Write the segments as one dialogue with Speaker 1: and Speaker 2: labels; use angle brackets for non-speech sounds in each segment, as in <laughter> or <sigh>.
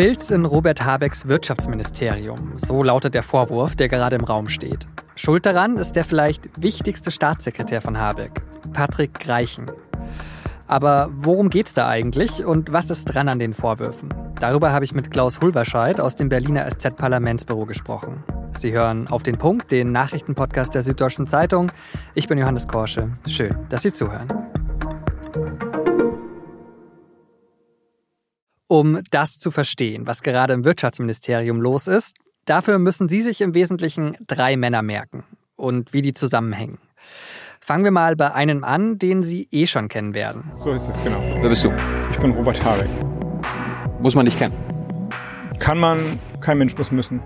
Speaker 1: Filz in Robert Habecks Wirtschaftsministerium. So lautet der Vorwurf, der gerade im Raum steht. Schuld daran ist der vielleicht wichtigste Staatssekretär von Habeck, Patrick Greichen. Aber worum geht's da eigentlich und was ist dran an den Vorwürfen? Darüber habe ich mit Klaus Hulverscheid aus dem Berliner SZ-Parlamentsbüro gesprochen. Sie hören auf den Punkt, den Nachrichtenpodcast der Süddeutschen Zeitung. Ich bin Johannes Korsche. Schön, dass Sie zuhören. Um das zu verstehen, was gerade im Wirtschaftsministerium los ist, dafür müssen Sie sich im Wesentlichen drei Männer merken und wie die zusammenhängen. Fangen wir mal bei einem an, den Sie eh schon kennen werden.
Speaker 2: So ist es, genau.
Speaker 3: Wer bist du?
Speaker 2: Ich bin Robert Habeck.
Speaker 3: Muss man nicht kennen.
Speaker 2: Kann man, kein Mensch muss müssen.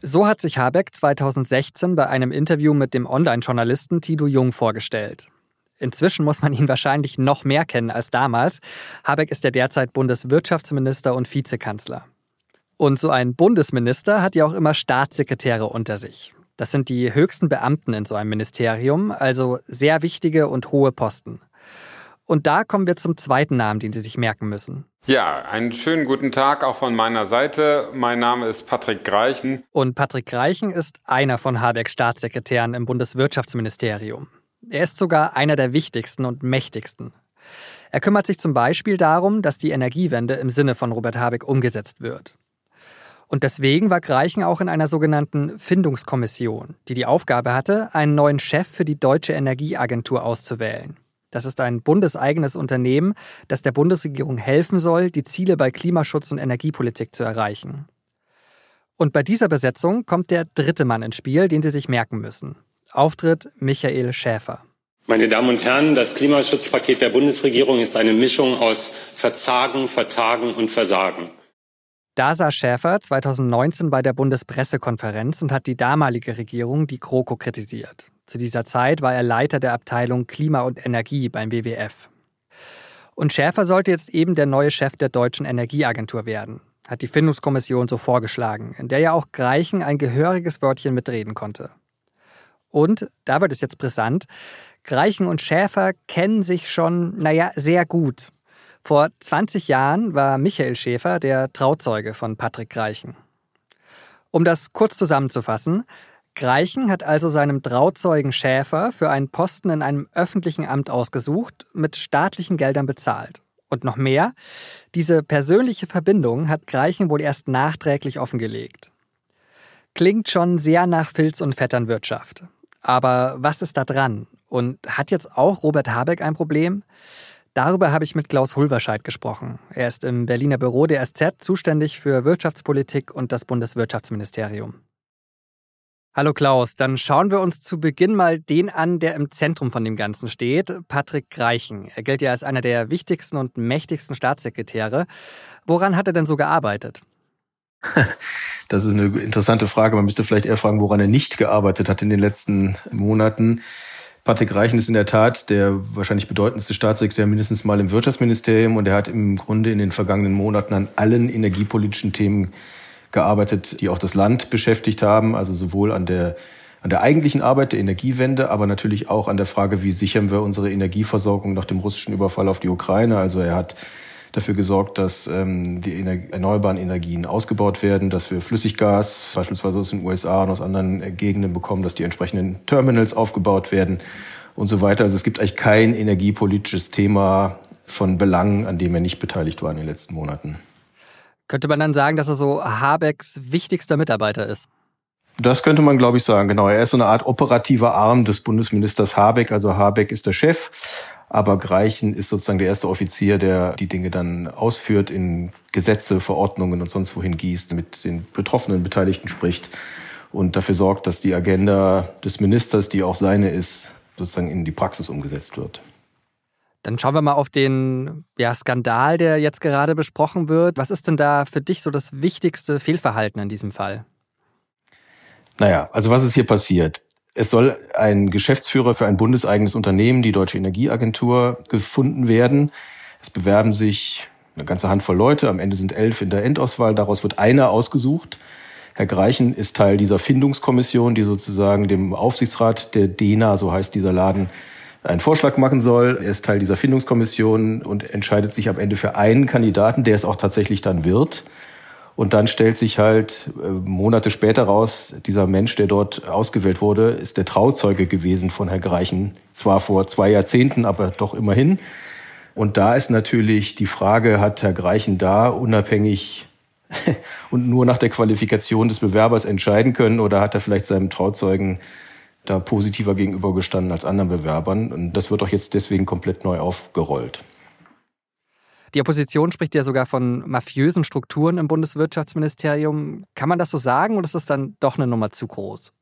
Speaker 1: So hat sich Habeck 2016 bei einem Interview mit dem Online-Journalisten Tito Jung vorgestellt. Inzwischen muss man ihn wahrscheinlich noch mehr kennen als damals. Habeck ist ja derzeit Bundeswirtschaftsminister und Vizekanzler. Und so ein Bundesminister hat ja auch immer Staatssekretäre unter sich. Das sind die höchsten Beamten in so einem Ministerium, also sehr wichtige und hohe Posten. Und da kommen wir zum zweiten Namen, den Sie sich merken müssen.
Speaker 4: Ja, einen schönen guten Tag auch von meiner Seite. Mein Name ist Patrick Greichen.
Speaker 1: Und Patrick Greichen ist einer von Habecks Staatssekretären im Bundeswirtschaftsministerium. Er ist sogar einer der wichtigsten und mächtigsten. Er kümmert sich zum Beispiel darum, dass die Energiewende im Sinne von Robert Habeck umgesetzt wird. Und deswegen war Greichen auch in einer sogenannten Findungskommission, die die Aufgabe hatte, einen neuen Chef für die Deutsche Energieagentur auszuwählen. Das ist ein bundeseigenes Unternehmen, das der Bundesregierung helfen soll, die Ziele bei Klimaschutz und Energiepolitik zu erreichen. Und bei dieser Besetzung kommt der dritte Mann ins Spiel, den Sie sich merken müssen. Auftritt Michael Schäfer.
Speaker 5: Meine Damen und Herren, das Klimaschutzpaket der Bundesregierung ist eine Mischung aus Verzagen, Vertagen und Versagen.
Speaker 1: Da saß Schäfer 2019 bei der Bundespressekonferenz und hat die damalige Regierung, die GroKo, kritisiert. Zu dieser Zeit war er Leiter der Abteilung Klima und Energie beim WWF. Und Schäfer sollte jetzt eben der neue Chef der Deutschen Energieagentur werden, hat die Findungskommission so vorgeschlagen, in der ja auch Greichen ein gehöriges Wörtchen mitreden konnte. Und, da wird es jetzt brisant, Greichen und Schäfer kennen sich schon, naja, sehr gut. Vor 20 Jahren war Michael Schäfer der Trauzeuge von Patrick Greichen. Um das kurz zusammenzufassen, Greichen hat also seinem Trauzeugen Schäfer für einen Posten in einem öffentlichen Amt ausgesucht, mit staatlichen Geldern bezahlt. Und noch mehr, diese persönliche Verbindung hat Greichen wohl erst nachträglich offengelegt. Klingt schon sehr nach Filz- und Vetternwirtschaft. Aber was ist da dran? Und hat jetzt auch Robert Habeck ein Problem? Darüber habe ich mit Klaus Hulverscheid gesprochen. Er ist im Berliner Büro der SZ zuständig für Wirtschaftspolitik und das Bundeswirtschaftsministerium. Hallo Klaus, dann schauen wir uns zu Beginn mal den an, der im Zentrum von dem Ganzen steht, Patrick Greichen. Er gilt ja als einer der wichtigsten und mächtigsten Staatssekretäre. Woran hat er denn so gearbeitet? <laughs>
Speaker 3: Das ist eine interessante Frage. Man müsste vielleicht eher fragen, woran er nicht gearbeitet hat in den letzten Monaten. Patrick Reichen ist in der Tat der wahrscheinlich bedeutendste Staatssekretär mindestens mal im Wirtschaftsministerium und er hat im Grunde in den vergangenen Monaten an allen energiepolitischen Themen gearbeitet, die auch das Land beschäftigt haben, also sowohl an der an der eigentlichen Arbeit der Energiewende, aber natürlich auch an der Frage, wie sichern wir unsere Energieversorgung nach dem russischen Überfall auf die Ukraine. Also er hat dafür gesorgt, dass ähm, die Ener erneuerbaren Energien ausgebaut werden, dass wir Flüssiggas beispielsweise aus den USA und aus anderen äh, Gegenden bekommen, dass die entsprechenden Terminals aufgebaut werden und so weiter. Also es gibt eigentlich kein energiepolitisches Thema von Belang, an dem er nicht beteiligt war in den letzten Monaten.
Speaker 1: Könnte man dann sagen, dass er so Habecks wichtigster Mitarbeiter ist?
Speaker 3: Das könnte man, glaube ich, sagen. Genau. Er ist so eine Art operativer Arm des Bundesministers Habeck. Also Habeck ist der Chef aber Greichen ist sozusagen der erste Offizier, der die Dinge dann ausführt, in Gesetze, Verordnungen und sonst wohin gießt, mit den betroffenen Beteiligten spricht und dafür sorgt, dass die Agenda des Ministers, die auch seine ist, sozusagen in die Praxis umgesetzt wird.
Speaker 1: Dann schauen wir mal auf den ja, Skandal, der jetzt gerade besprochen wird. Was ist denn da für dich so das wichtigste Fehlverhalten in diesem Fall?
Speaker 3: Naja, also was ist hier passiert? Es soll ein Geschäftsführer für ein bundeseigenes Unternehmen, die Deutsche Energieagentur, gefunden werden. Es bewerben sich eine ganze Handvoll Leute. Am Ende sind elf in der Endauswahl. Daraus wird einer ausgesucht. Herr Greichen ist Teil dieser Findungskommission, die sozusagen dem Aufsichtsrat der DENA, so heißt dieser Laden, einen Vorschlag machen soll. Er ist Teil dieser Findungskommission und entscheidet sich am Ende für einen Kandidaten, der es auch tatsächlich dann wird. Und dann stellt sich halt äh, Monate später raus, dieser Mensch, der dort ausgewählt wurde, ist der Trauzeuge gewesen von Herrn Greichen. Zwar vor zwei Jahrzehnten, aber doch immerhin. Und da ist natürlich die Frage, hat Herr Greichen da unabhängig <laughs> und nur nach der Qualifikation des Bewerbers entscheiden können oder hat er vielleicht seinem Trauzeugen da positiver gegenübergestanden als anderen Bewerbern? Und das wird doch jetzt deswegen komplett neu aufgerollt.
Speaker 1: Die Opposition spricht ja sogar von mafiösen Strukturen im Bundeswirtschaftsministerium. Kann man das so sagen oder ist das dann doch eine Nummer zu groß?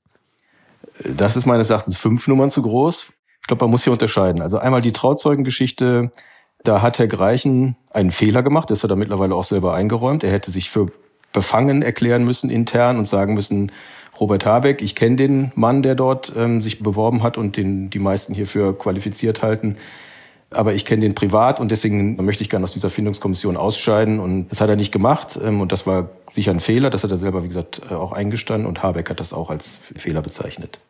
Speaker 3: Das ist meines Erachtens fünf Nummern zu groß. Ich glaube, man muss hier unterscheiden. Also einmal die Trauzeugengeschichte. Da hat Herr Greichen einen Fehler gemacht. Das hat er mittlerweile auch selber eingeräumt. Er hätte sich für befangen erklären müssen intern und sagen müssen, Robert Habeck, ich kenne den Mann, der dort ähm, sich beworben hat und den die meisten hierfür qualifiziert halten aber ich kenne den privat und deswegen möchte ich gerne aus dieser Findungskommission ausscheiden. Und das hat er nicht gemacht. Ähm, und das war sicher ein Fehler. Das hat er selber, wie gesagt, äh, auch eingestanden. Und Habeck hat das auch als Fehler bezeichnet.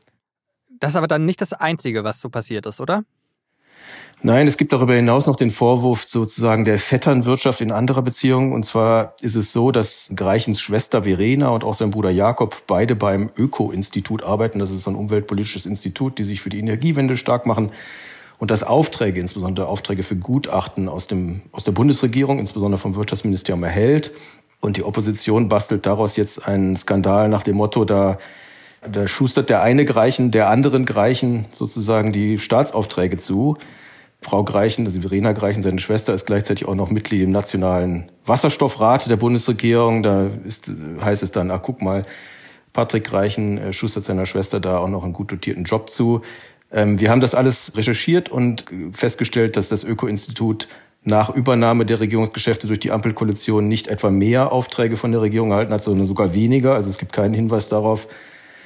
Speaker 1: Das ist aber dann nicht das Einzige, was so passiert ist, oder?
Speaker 3: Nein, es gibt darüber hinaus noch den Vorwurf sozusagen der Vetternwirtschaft in anderer Beziehungen. Und zwar ist es so, dass Greichens Schwester Verena und auch sein Bruder Jakob beide beim Öko-Institut arbeiten. Das ist ein umweltpolitisches Institut, die sich für die Energiewende stark machen und dass Aufträge, insbesondere Aufträge für Gutachten aus, dem, aus der Bundesregierung, insbesondere vom Wirtschaftsministerium erhält. Und die Opposition bastelt daraus jetzt einen Skandal nach dem Motto, da, da schustert der eine Greichen der anderen Greichen sozusagen die Staatsaufträge zu. Frau Greichen, also Verena Greichen, seine Schwester, ist gleichzeitig auch noch Mitglied im Nationalen Wasserstoffrat der Bundesregierung. Da ist, heißt es dann, ach guck mal, Patrick Greichen äh, schustert seiner Schwester da auch noch einen gut dotierten Job zu. Ähm, wir haben das alles recherchiert und festgestellt, dass das Öko-Institut nach Übernahme der Regierungsgeschäfte durch die Ampelkoalition nicht etwa mehr Aufträge von der Regierung erhalten hat, sondern sogar weniger. Also es gibt keinen Hinweis darauf,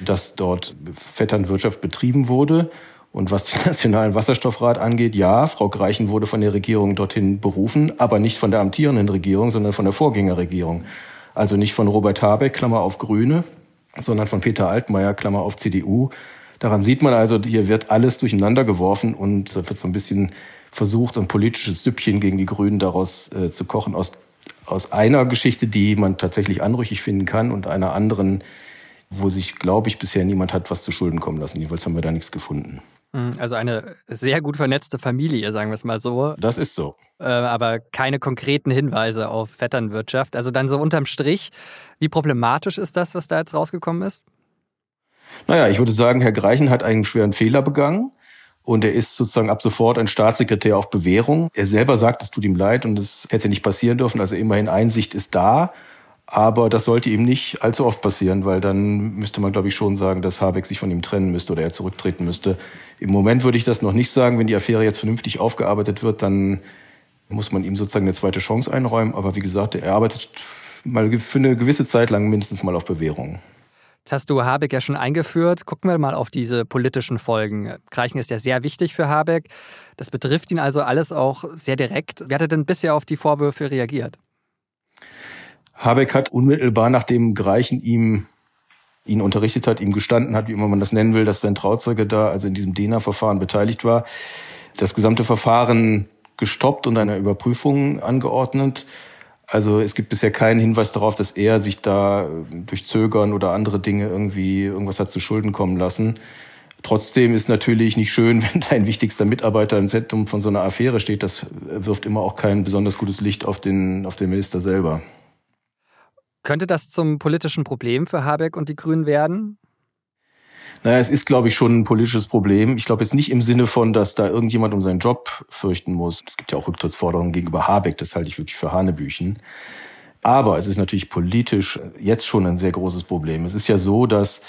Speaker 3: dass dort Vetternwirtschaft betrieben wurde. Und was den <laughs> Nationalen Wasserstoffrat angeht, ja, Frau Greichen wurde von der Regierung dorthin berufen, aber nicht von der amtierenden Regierung, sondern von der Vorgängerregierung. Also nicht von Robert Habeck, Klammer auf Grüne, sondern von Peter Altmaier, Klammer auf CDU. Daran sieht man also, hier wird alles durcheinander geworfen und da wird so ein bisschen versucht, ein politisches Süppchen gegen die Grünen daraus äh, zu kochen aus, aus einer Geschichte, die man tatsächlich anrüchig finden kann und einer anderen, wo sich, glaube ich, bisher niemand hat was zu Schulden kommen lassen. Jedenfalls haben wir da nichts gefunden.
Speaker 1: Hm, also eine sehr gut vernetzte Familie, sagen wir es mal so.
Speaker 3: Das ist so.
Speaker 1: Äh, aber keine konkreten Hinweise auf Vetternwirtschaft. Also dann so unterm Strich, wie problematisch ist das, was da jetzt rausgekommen ist?
Speaker 3: Naja, ich würde sagen, Herr Greichen hat einen schweren Fehler begangen. Und er ist sozusagen ab sofort ein Staatssekretär auf Bewährung. Er selber sagt, es tut ihm leid und es hätte nicht passieren dürfen. Also immerhin Einsicht ist da. Aber das sollte ihm nicht allzu oft passieren, weil dann müsste man, glaube ich, schon sagen, dass Habeck sich von ihm trennen müsste oder er zurücktreten müsste. Im Moment würde ich das noch nicht sagen. Wenn die Affäre jetzt vernünftig aufgearbeitet wird, dann muss man ihm sozusagen eine zweite Chance einräumen. Aber wie gesagt, er arbeitet mal für eine gewisse Zeit lang mindestens mal auf Bewährung.
Speaker 1: Hast du Habeck ja schon eingeführt. Gucken wir mal auf diese politischen Folgen. Greichen ist ja sehr wichtig für Habeck. Das betrifft ihn also alles auch sehr direkt. Wie hat er denn bisher auf die Vorwürfe reagiert?
Speaker 3: Habeck hat unmittelbar nachdem Greichen ihm ihn unterrichtet hat, ihm gestanden hat, wie immer man das nennen will, dass sein Trauzeuge da, also in diesem DENA-Verfahren beteiligt war, das gesamte Verfahren gestoppt und einer Überprüfung angeordnet. Also es gibt bisher keinen Hinweis darauf, dass er sich da durch Zögern oder andere Dinge irgendwie irgendwas hat zu Schulden kommen lassen. Trotzdem ist natürlich nicht schön, <laughs> wenn dein wichtigster Mitarbeiter im Zentrum von so einer Affäre steht. Das wirft immer auch kein besonders gutes Licht auf den, auf den Minister selber.
Speaker 1: Könnte das zum politischen Problem für Habeck und die Grünen werden?
Speaker 3: Naja, es ist, glaube ich, schon ein politisches Problem. Ich glaube jetzt nicht im Sinne von, dass da irgendjemand um seinen Job fürchten muss. Es gibt ja auch Rücktrittsforderungen gegenüber Habeck, das halte ich wirklich für Hanebüchen. Aber es ist natürlich politisch jetzt schon ein sehr großes Problem. Es ist ja so, dass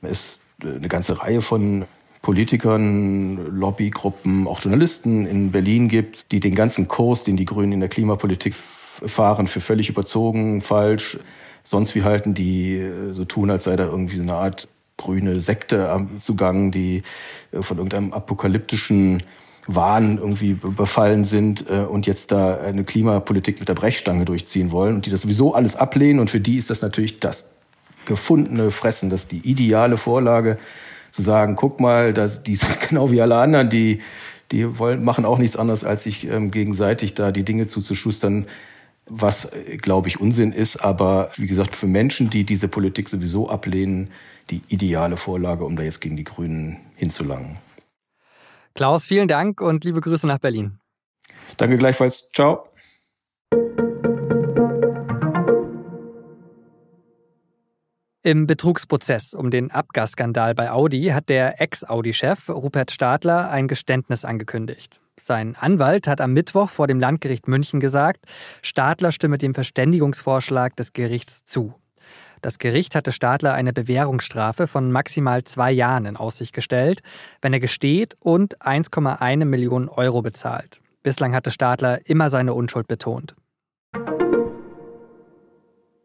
Speaker 3: es eine ganze Reihe von Politikern, Lobbygruppen, auch Journalisten in Berlin gibt, die den ganzen Kurs, den die Grünen in der Klimapolitik fahren, für völlig überzogen, falsch, sonst wie halten, die so tun, als sei da irgendwie so eine Art grüne Sekte zugange, die äh, von irgendeinem apokalyptischen Wahn irgendwie befallen sind äh, und jetzt da eine Klimapolitik mit der Brechstange durchziehen wollen und die das sowieso alles ablehnen. Und für die ist das natürlich das gefundene Fressen, das ist die ideale Vorlage, zu sagen, guck mal, das, die sind <laughs> genau wie alle anderen, die, die wollen, machen auch nichts anderes, als sich ähm, gegenseitig da die Dinge zuzuschustern, was, glaube ich, Unsinn ist, aber wie gesagt, für Menschen, die diese Politik sowieso ablehnen, die ideale Vorlage, um da jetzt gegen die Grünen hinzulangen.
Speaker 1: Klaus, vielen Dank und liebe Grüße nach Berlin.
Speaker 3: Danke gleichfalls. Ciao.
Speaker 1: Im Betrugsprozess um den Abgasskandal bei Audi hat der Ex-Audi-Chef Rupert Stadler ein Geständnis angekündigt. Sein Anwalt hat am Mittwoch vor dem Landgericht München gesagt, Stadler stimme dem Verständigungsvorschlag des Gerichts zu. Das Gericht hatte Stadler eine Bewährungsstrafe von maximal zwei Jahren in Aussicht gestellt, wenn er gesteht und 1,1 Millionen Euro bezahlt. Bislang hatte Stadler immer seine Unschuld betont.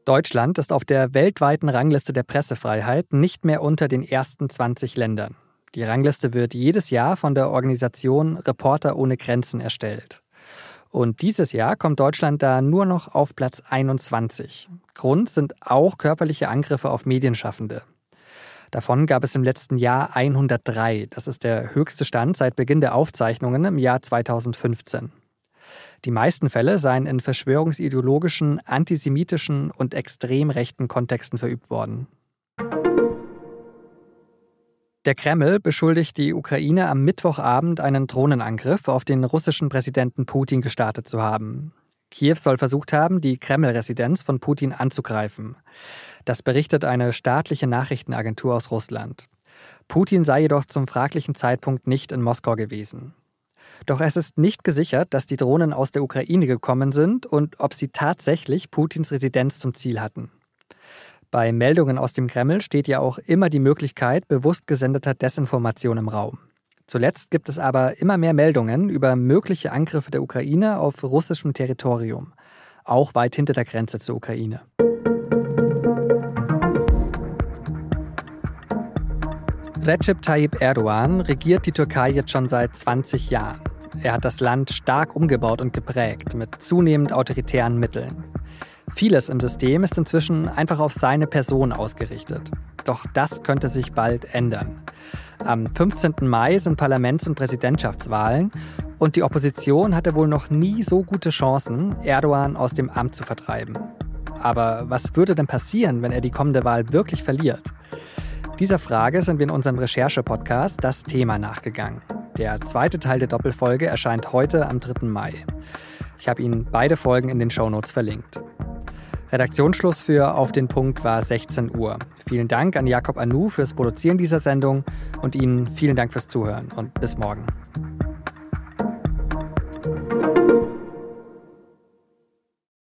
Speaker 1: Deutschland ist auf der weltweiten Rangliste der Pressefreiheit nicht mehr unter den ersten 20 Ländern. Die Rangliste wird jedes Jahr von der Organisation Reporter ohne Grenzen erstellt. Und dieses Jahr kommt Deutschland da nur noch auf Platz 21. Grund sind auch körperliche Angriffe auf Medienschaffende. Davon gab es im letzten Jahr 103. Das ist der höchste Stand seit Beginn der Aufzeichnungen im Jahr 2015. Die meisten Fälle seien in verschwörungsideologischen, antisemitischen und extrem rechten Kontexten verübt worden. Der Kreml beschuldigt die Ukraine am Mittwochabend einen Drohnenangriff auf den russischen Präsidenten Putin gestartet zu haben. Kiew soll versucht haben, die Kreml-Residenz von Putin anzugreifen. Das berichtet eine staatliche Nachrichtenagentur aus Russland. Putin sei jedoch zum fraglichen Zeitpunkt nicht in Moskau gewesen. Doch es ist nicht gesichert, dass die Drohnen aus der Ukraine gekommen sind und ob sie tatsächlich Putins Residenz zum Ziel hatten. Bei Meldungen aus dem Kreml steht ja auch immer die Möglichkeit bewusst gesendeter Desinformation im Raum. Zuletzt gibt es aber immer mehr Meldungen über mögliche Angriffe der Ukraine auf russischem Territorium, auch weit hinter der Grenze zur Ukraine. Recep Tayyip Erdogan regiert die Türkei jetzt schon seit 20 Jahren. Er hat das Land stark umgebaut und geprägt, mit zunehmend autoritären Mitteln. Vieles im System ist inzwischen einfach auf seine Person ausgerichtet. Doch das könnte sich bald ändern. Am 15. Mai sind Parlaments- und Präsidentschaftswahlen und die Opposition hatte wohl noch nie so gute Chancen, Erdogan aus dem Amt zu vertreiben. Aber was würde denn passieren, wenn er die kommende Wahl wirklich verliert? Dieser Frage sind wir in unserem Recherche-Podcast Das Thema nachgegangen. Der zweite Teil der Doppelfolge erscheint heute am 3. Mai. Ich habe Ihnen beide Folgen in den Shownotes verlinkt. Redaktionsschluss für Auf den Punkt war 16 Uhr. Vielen Dank an Jakob Anu fürs Produzieren dieser Sendung und Ihnen vielen Dank fürs Zuhören und bis morgen.